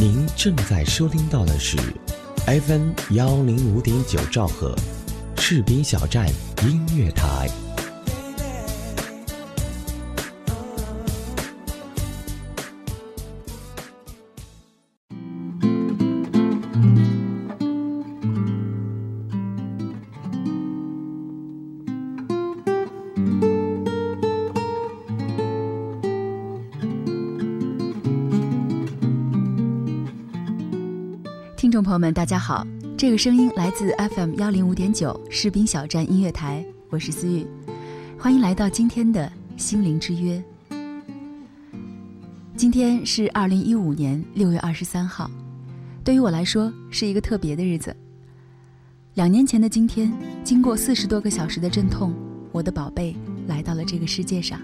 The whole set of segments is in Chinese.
您正在收听到的是 FM 幺零五点九兆赫，赤兵小站音乐台。朋友们，大家好，这个声音来自 FM 幺零五点九士兵小站音乐台，我是思雨，欢迎来到今天的心灵之约。今天是二零一五年六月二十三号，对于我来说是一个特别的日子。两年前的今天，经过四十多个小时的阵痛，我的宝贝来到了这个世界上。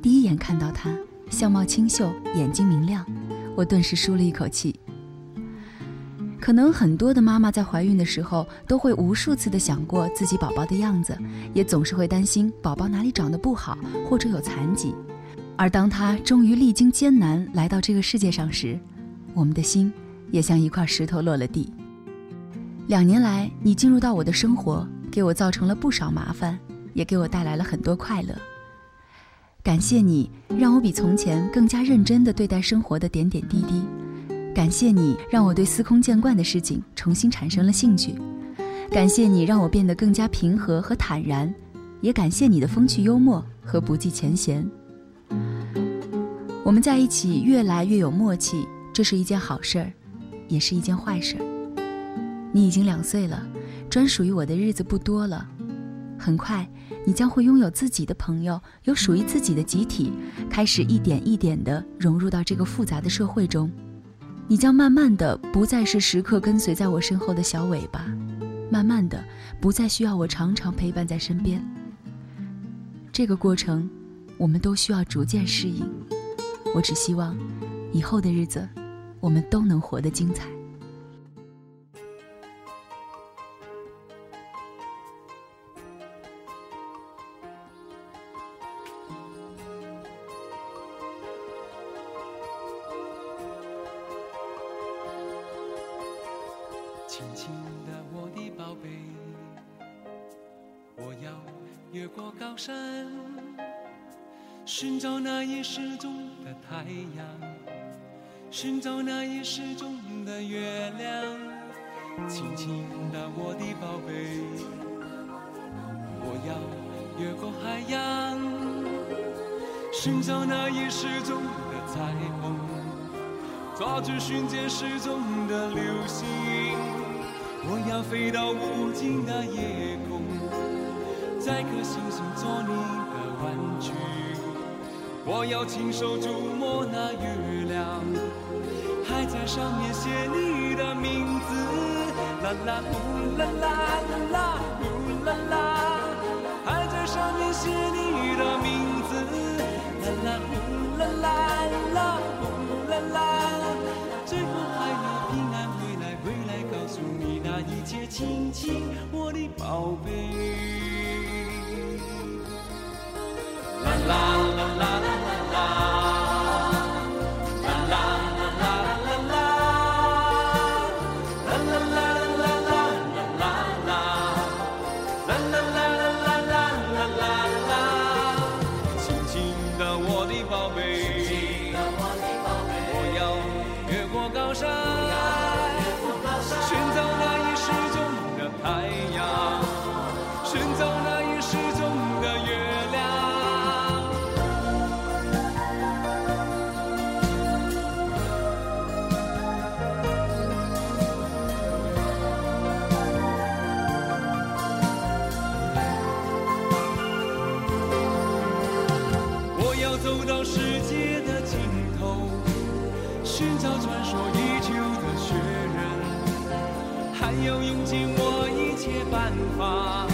第一眼看到他，相貌清秀，眼睛明亮，我顿时舒了一口气。可能很多的妈妈在怀孕的时候都会无数次的想过自己宝宝的样子，也总是会担心宝宝哪里长得不好或者有残疾。而当他终于历经艰难来到这个世界上时，我们的心也像一块石头落了地。两年来，你进入到我的生活，给我造成了不少麻烦，也给我带来了很多快乐。感谢你，让我比从前更加认真地对待生活的点点滴滴。感谢你让我对司空见惯的事情重新产生了兴趣，感谢你让我变得更加平和和坦然，也感谢你的风趣幽默和不计前嫌。我们在一起越来越有默契，这是一件好事儿，也是一件坏事儿。你已经两岁了，专属于我的日子不多了，很快你将会拥有自己的朋友，有属于自己的集体，开始一点一点地融入到这个复杂的社会中。你将慢慢的不再是时刻跟随在我身后的小尾巴，慢慢的不再需要我常常陪伴在身边。这个过程，我们都需要逐渐适应。我只希望，以后的日子，我们都能活得精彩。轻轻的，我的宝贝，我要越过海洋，寻找那已失踪的彩虹，抓住瞬间失踪的流星。我要飞到无尽的夜空，摘颗星星做你的玩具。我要亲手触摸那月亮，还在上面写你的名字。啦啦呼啦啦啦啦呼啦啦，还在上面写你的名字。啦啦呼啦啦啦呼啦啦，最后还要平安回来，回来告诉你那一切，亲亲我的宝贝。要用尽我一切办法，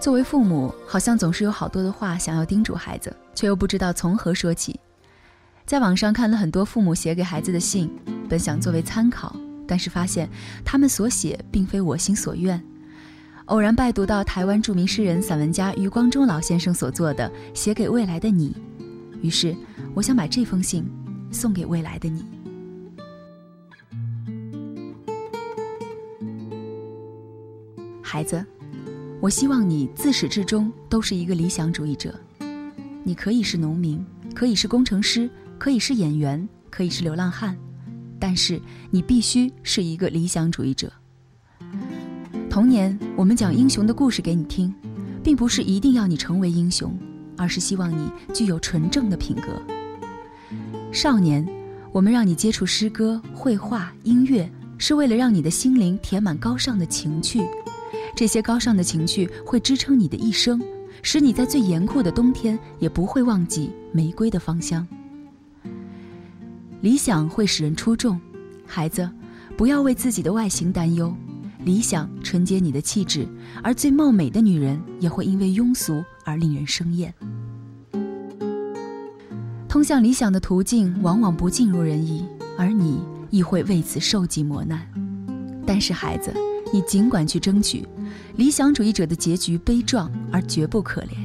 作为父母，好像总是有好多的话想要叮嘱孩子，却又不知道从何说起。在网上看了很多父母写给孩子的信，本想作为参考，但是发现他们所写并非我心所愿。偶然拜读到台湾著名诗人、散文家余光中老先生所作的《写给未来的你》，于是我想把这封信送给未来的你，孩子。我希望你自始至终都是一个理想主义者。你可以是农民，可以是工程师，可以是演员，可以是流浪汉，但是你必须是一个理想主义者。童年，我们讲英雄的故事给你听，并不是一定要你成为英雄，而是希望你具有纯正的品格。少年，我们让你接触诗歌、绘画、音乐，是为了让你的心灵填满高尚的情趣。这些高尚的情趣会支撑你的一生，使你在最严酷的冬天也不会忘记玫瑰的芳香。理想会使人出众，孩子，不要为自己的外形担忧，理想纯洁你的气质，而最貌美的女人也会因为庸俗而令人生厌。通向理想的途径往往不尽如人意，而你亦会为此受尽磨难。但是孩子，你尽管去争取。理想主义者的结局悲壮而绝不可怜。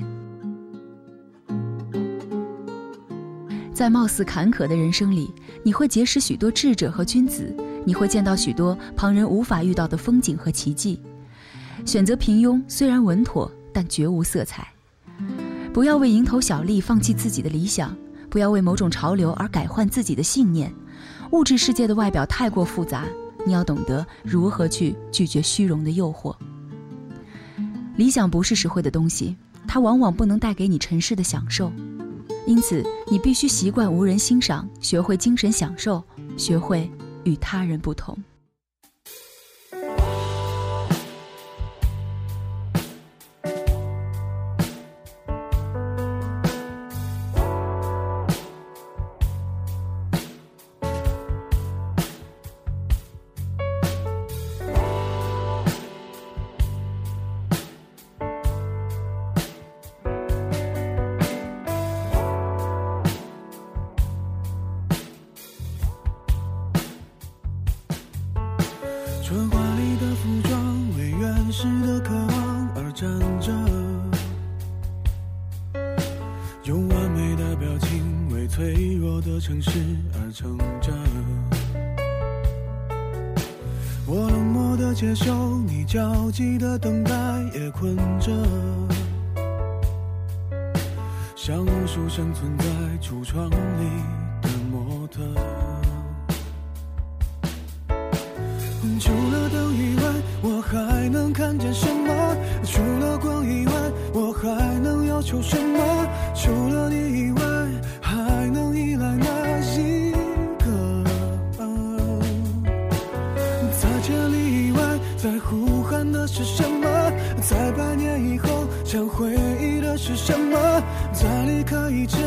在貌似坎坷的人生里，你会结识许多智者和君子，你会见到许多旁人无法遇到的风景和奇迹。选择平庸虽然稳妥，但绝无色彩。不要为蝇头小利放弃自己的理想，不要为某种潮流而改换自己的信念。物质世界的外表太过复杂，你要懂得如何去拒绝虚荣的诱惑。理想不是实惠的东西，它往往不能带给你尘世的享受，因此你必须习惯无人欣赏，学会精神享受，学会与他人不同。撑着，我冷漠的接受你焦急的等待，也困着，像无数生存在橱窗里。想回忆的是什么？在离开以前，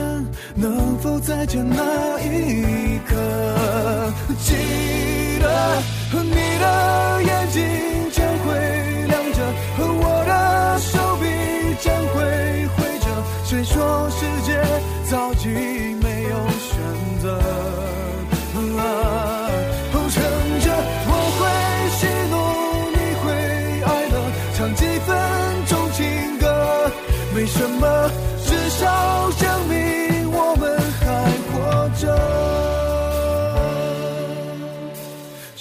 能否再见那一刻？记得你的眼睛将会亮着，我的手臂将会挥着。谁说世界早已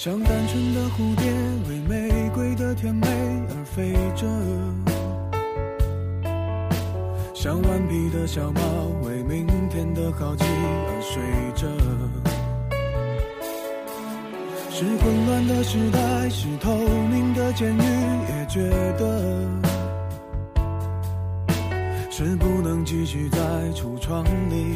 像单纯的蝴蝶，为玫瑰的甜美而飞着；像顽皮的小猫，为明天的好奇而睡着。是混乱的时代，是透明的监狱，也觉得是不能继续在橱窗里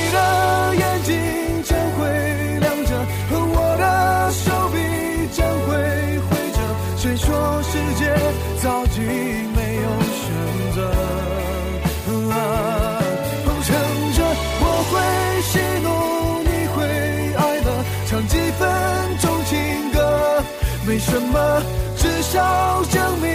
的眼睛将会亮着，和我的手臂将会挥着。谁说世界早已没有选择？啊乘着我会喜怒，你会哀乐，唱几分钟情歌，没什么，至少证明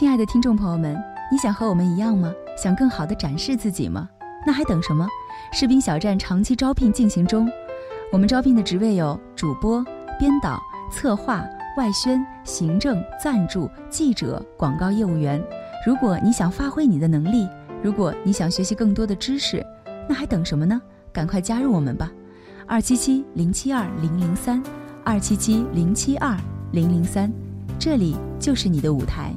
亲爱的听众朋友们，你想和我们一样吗？想更好的展示自己吗？那还等什么？士兵小站长期招聘进行中，我们招聘的职位有主播、编导、策划、外宣、行政、赞助、记者、广告业务员。如果你想发挥你的能力，如果你想学习更多的知识，那还等什么呢？赶快加入我们吧！二七七零七二零零三，二七七零七二零零三，这里就是你的舞台。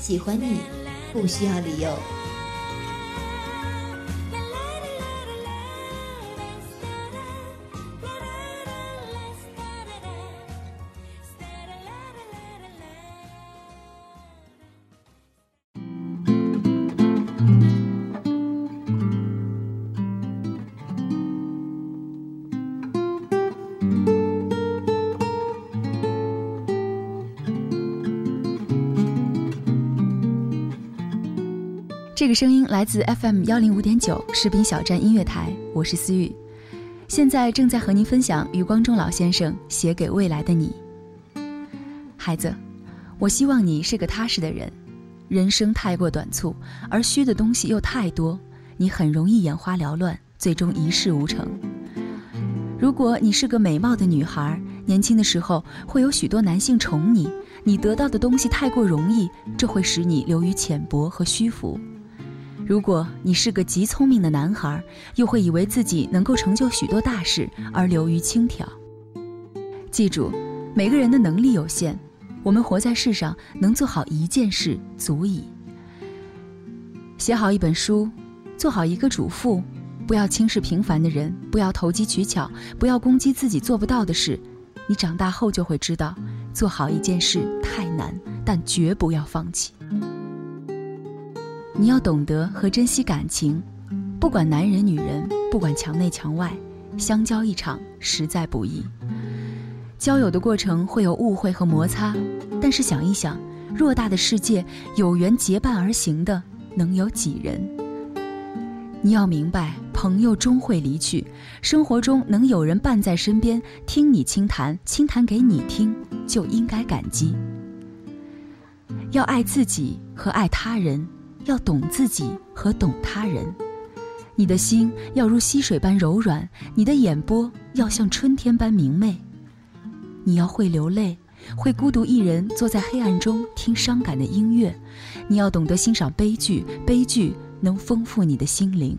喜欢你，不需要理由。这个声音来自 FM 幺零五点九士兵小站音乐台，我是思雨，现在正在和您分享余光中老先生写给未来的你。孩子，我希望你是个踏实的人。人生太过短促，而虚的东西又太多，你很容易眼花缭乱，最终一事无成。如果你是个美貌的女孩，年轻的时候会有许多男性宠你，你得到的东西太过容易，这会使你流于浅薄和虚浮。如果你是个极聪明的男孩，又会以为自己能够成就许多大事而流于轻佻。记住，每个人的能力有限，我们活在世上能做好一件事足矣。写好一本书，做好一个主妇，不要轻视平凡的人，不要投机取巧，不要攻击自己做不到的事。你长大后就会知道，做好一件事太难，但绝不要放弃。你要懂得和珍惜感情，不管男人女人，不管墙内墙外，相交一场实在不易。交友的过程会有误会和摩擦，但是想一想，偌大的世界，有缘结伴而行的能有几人？你要明白，朋友终会离去，生活中能有人伴在身边，听你倾谈，倾谈给你听，就应该感激。要爱自己和爱他人。要懂自己和懂他人，你的心要如溪水般柔软，你的眼波要像春天般明媚。你要会流泪，会孤独一人坐在黑暗中听伤感的音乐。你要懂得欣赏悲剧，悲剧能丰富你的心灵。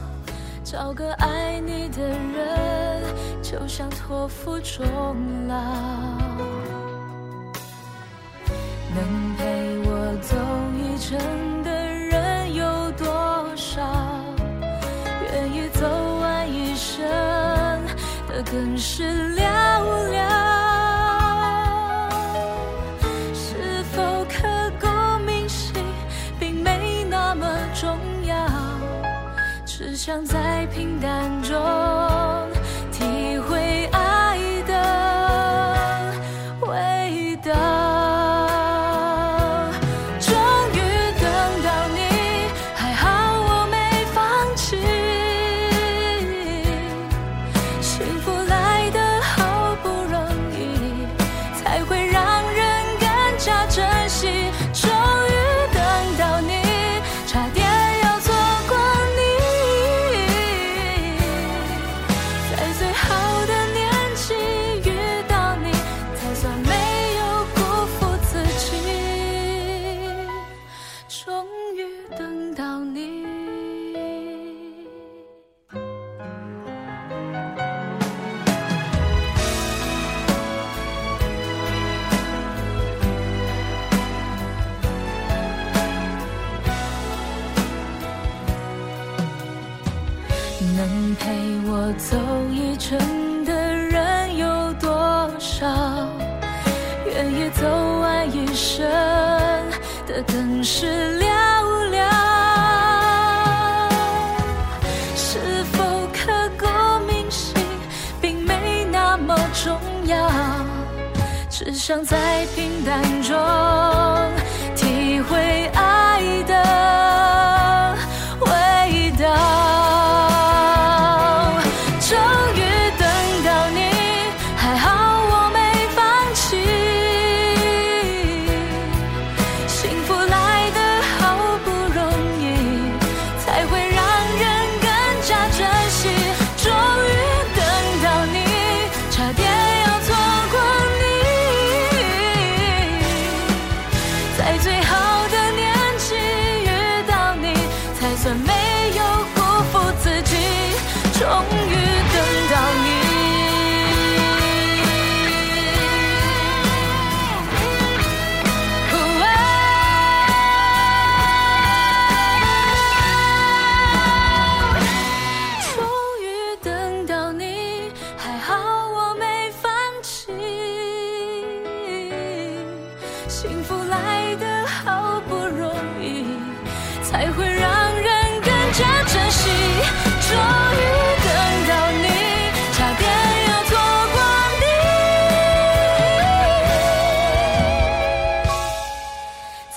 找个爱你的人，就像托付终老，能陪我走一程。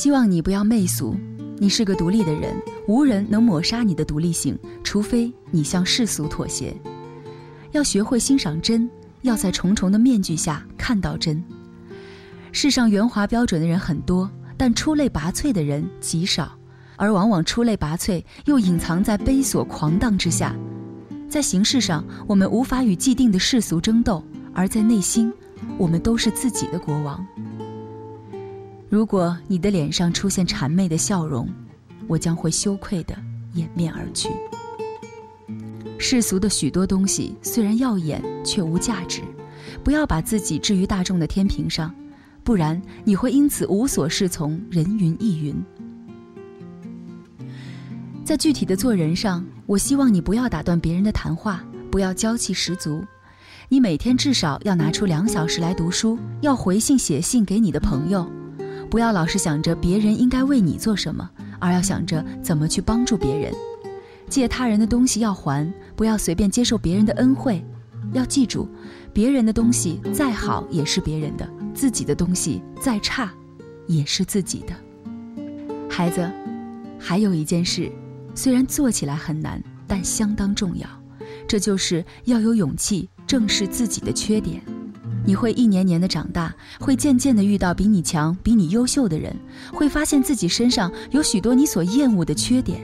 希望你不要媚俗，你是个独立的人，无人能抹杀你的独立性，除非你向世俗妥协。要学会欣赏真，要在重重的面具下看到真。世上圆滑标准的人很多，但出类拔萃的人极少，而往往出类拔萃又隐藏在悲琐狂荡之下。在形式上，我们无法与既定的世俗争斗，而在内心，我们都是自己的国王。如果你的脸上出现谄媚的笑容，我将会羞愧地掩面而去。世俗的许多东西虽然耀眼，却无价值。不要把自己置于大众的天平上，不然你会因此无所适从，人云亦云。在具体的做人上，我希望你不要打断别人的谈话，不要娇气十足。你每天至少要拿出两小时来读书，要回信写信给你的朋友。不要老是想着别人应该为你做什么，而要想着怎么去帮助别人。借他人的东西要还，不要随便接受别人的恩惠。要记住，别人的东西再好也是别人的，自己的东西再差，也是自己的。孩子，还有一件事，虽然做起来很难，但相当重要，这就是要有勇气正视自己的缺点。你会一年年的长大，会渐渐的遇到比你强、比你优秀的人，会发现自己身上有许多你所厌恶的缺点，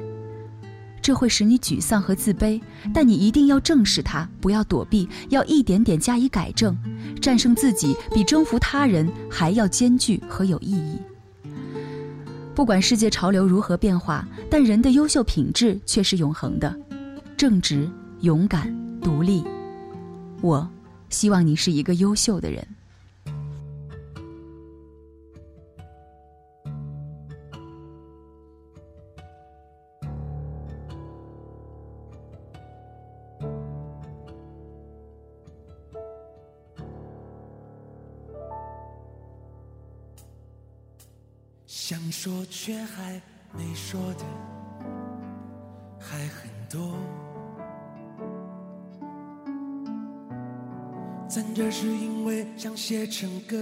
这会使你沮丧和自卑。但你一定要正视它，不要躲避，要一点点加以改正。战胜自己比征服他人还要艰巨和有意义。不管世界潮流如何变化，但人的优秀品质却是永恒的：正直、勇敢、独立。我。希望你是一个优秀的人。想说却还没说的还很多。站着是因为想写成歌，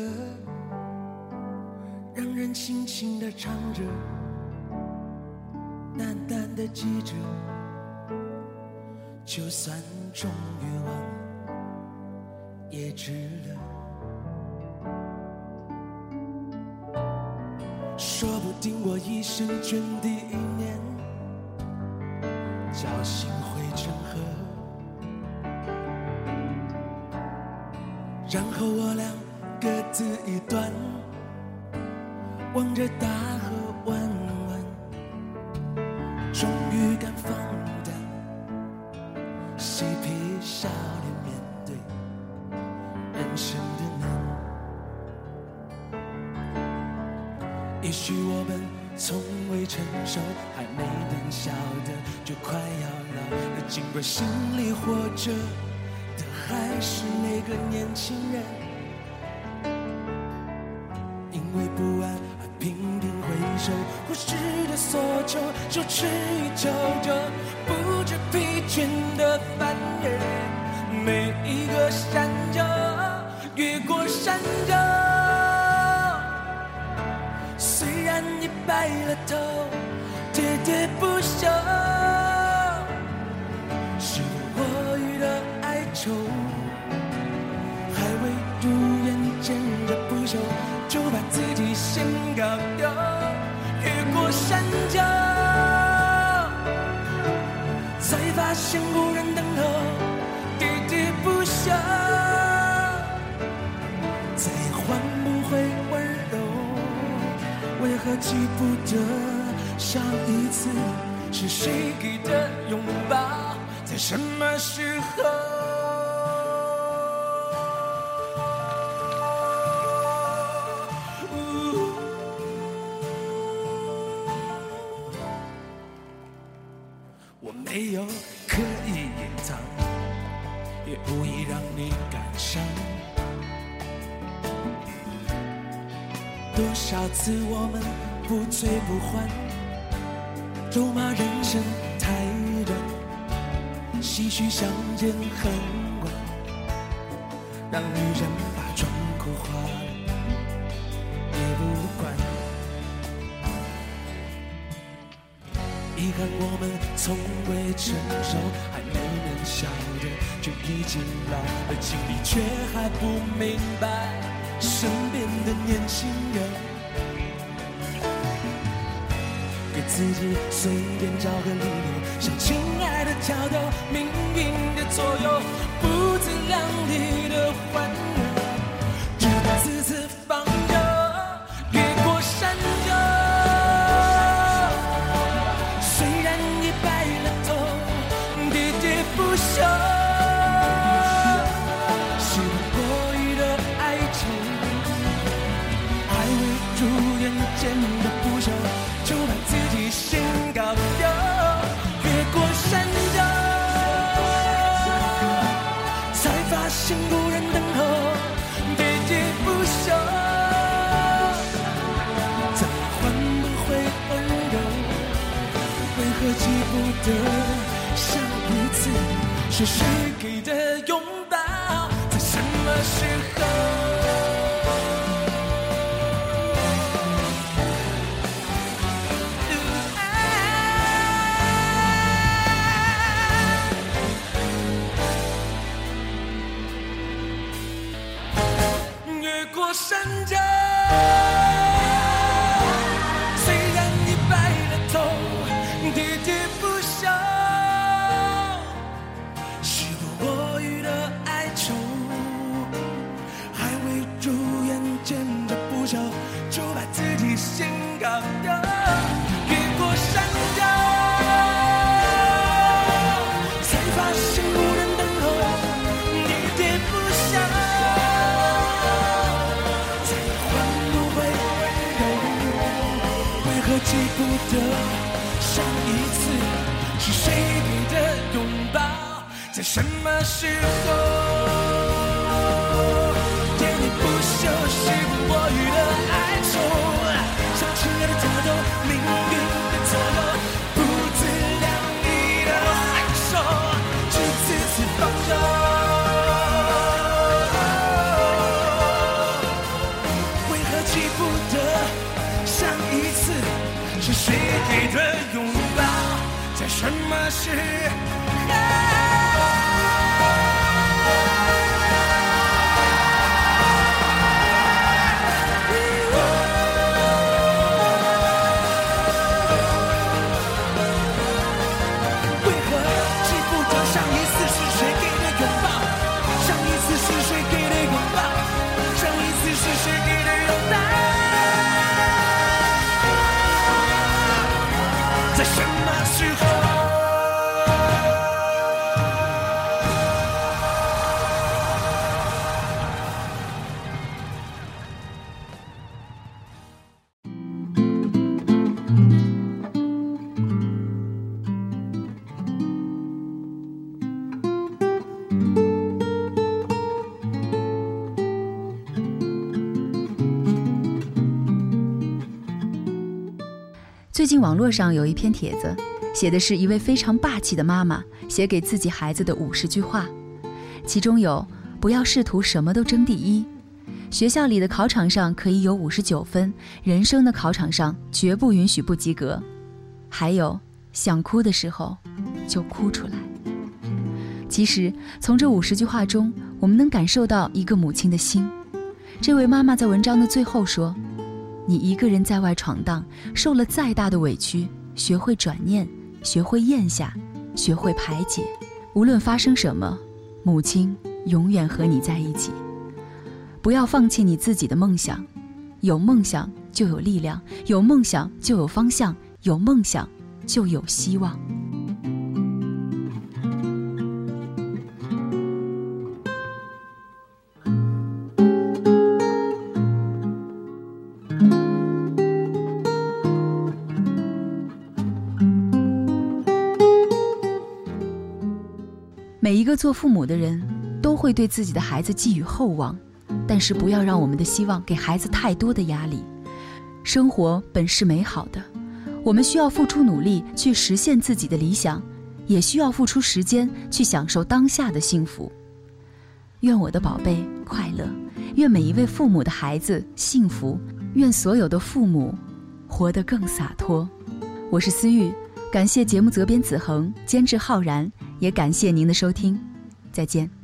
让人轻轻地唱着，淡淡的记着，就算终于忘，也值了。说不定我一生涓滴一念，然后我俩各自一端，望着大喋喋不休，是我欲的哀愁，还未如愿见着不朽，就把自己先搞丢。越过山丘，才发现无人等候。喋喋不休，再也换不回温柔。为何记不得？上一次是谁给的拥抱，在什么时候？我没有刻意隐藏，也无意让你感伤。多少次我们不醉不欢，咒骂人生太短，唏嘘相见恨晚，让女人把妆哭花了也不管。遗憾我们从未成熟，还没能笑着就已经老了，心里却还不明白身边的年轻人。自己随便找个理由，向亲爱的挑逗，命运的左右，不自量力的欢记不得上一次是谁给的拥抱，在什么时候？越过山丘。什么时候？喋喋不休是我予的哀愁，向亲爱的挑逗，命运的左右，不自量力的还手，只次次放手。为何记不得上一次是谁给的拥抱，在什么时候最近网络上有一篇帖子，写的是一位非常霸气的妈妈写给自己孩子的五十句话，其中有“不要试图什么都争第一”，学校里的考场上可以有五十九分，人生的考场上绝不允许不及格，还有想哭的时候就哭出来。其实从这五十句话中，我们能感受到一个母亲的心。这位妈妈在文章的最后说。你一个人在外闯荡受了再大的委屈学会转念学会咽下学会排解无论发生什么母亲永远和你在一起。不要放弃你自己的梦想有梦想就有力量有梦想就有方向有梦想就有希望。每一个做父母的人都会对自己的孩子寄予厚望，但是不要让我们的希望给孩子太多的压力。生活本是美好的，我们需要付出努力去实现自己的理想，也需要付出时间去享受当下的幸福。愿我的宝贝快乐，愿每一位父母的孩子幸福，愿所有的父母活得更洒脱。我是思玉。感谢节目责编子恒监制浩然也感谢您的收听再见。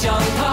想他。